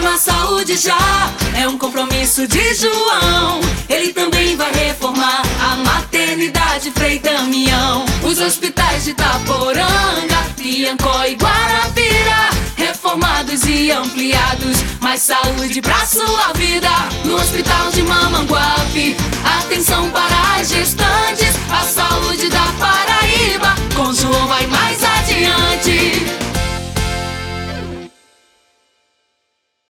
programa Saúde Já é um compromisso de João. Ele também vai reformar a maternidade Frei Damião. Os hospitais de Itaporanga, Piancó e Guarapira. Reformados e ampliados, mais saúde pra sua vida. No hospital de Mamanguape,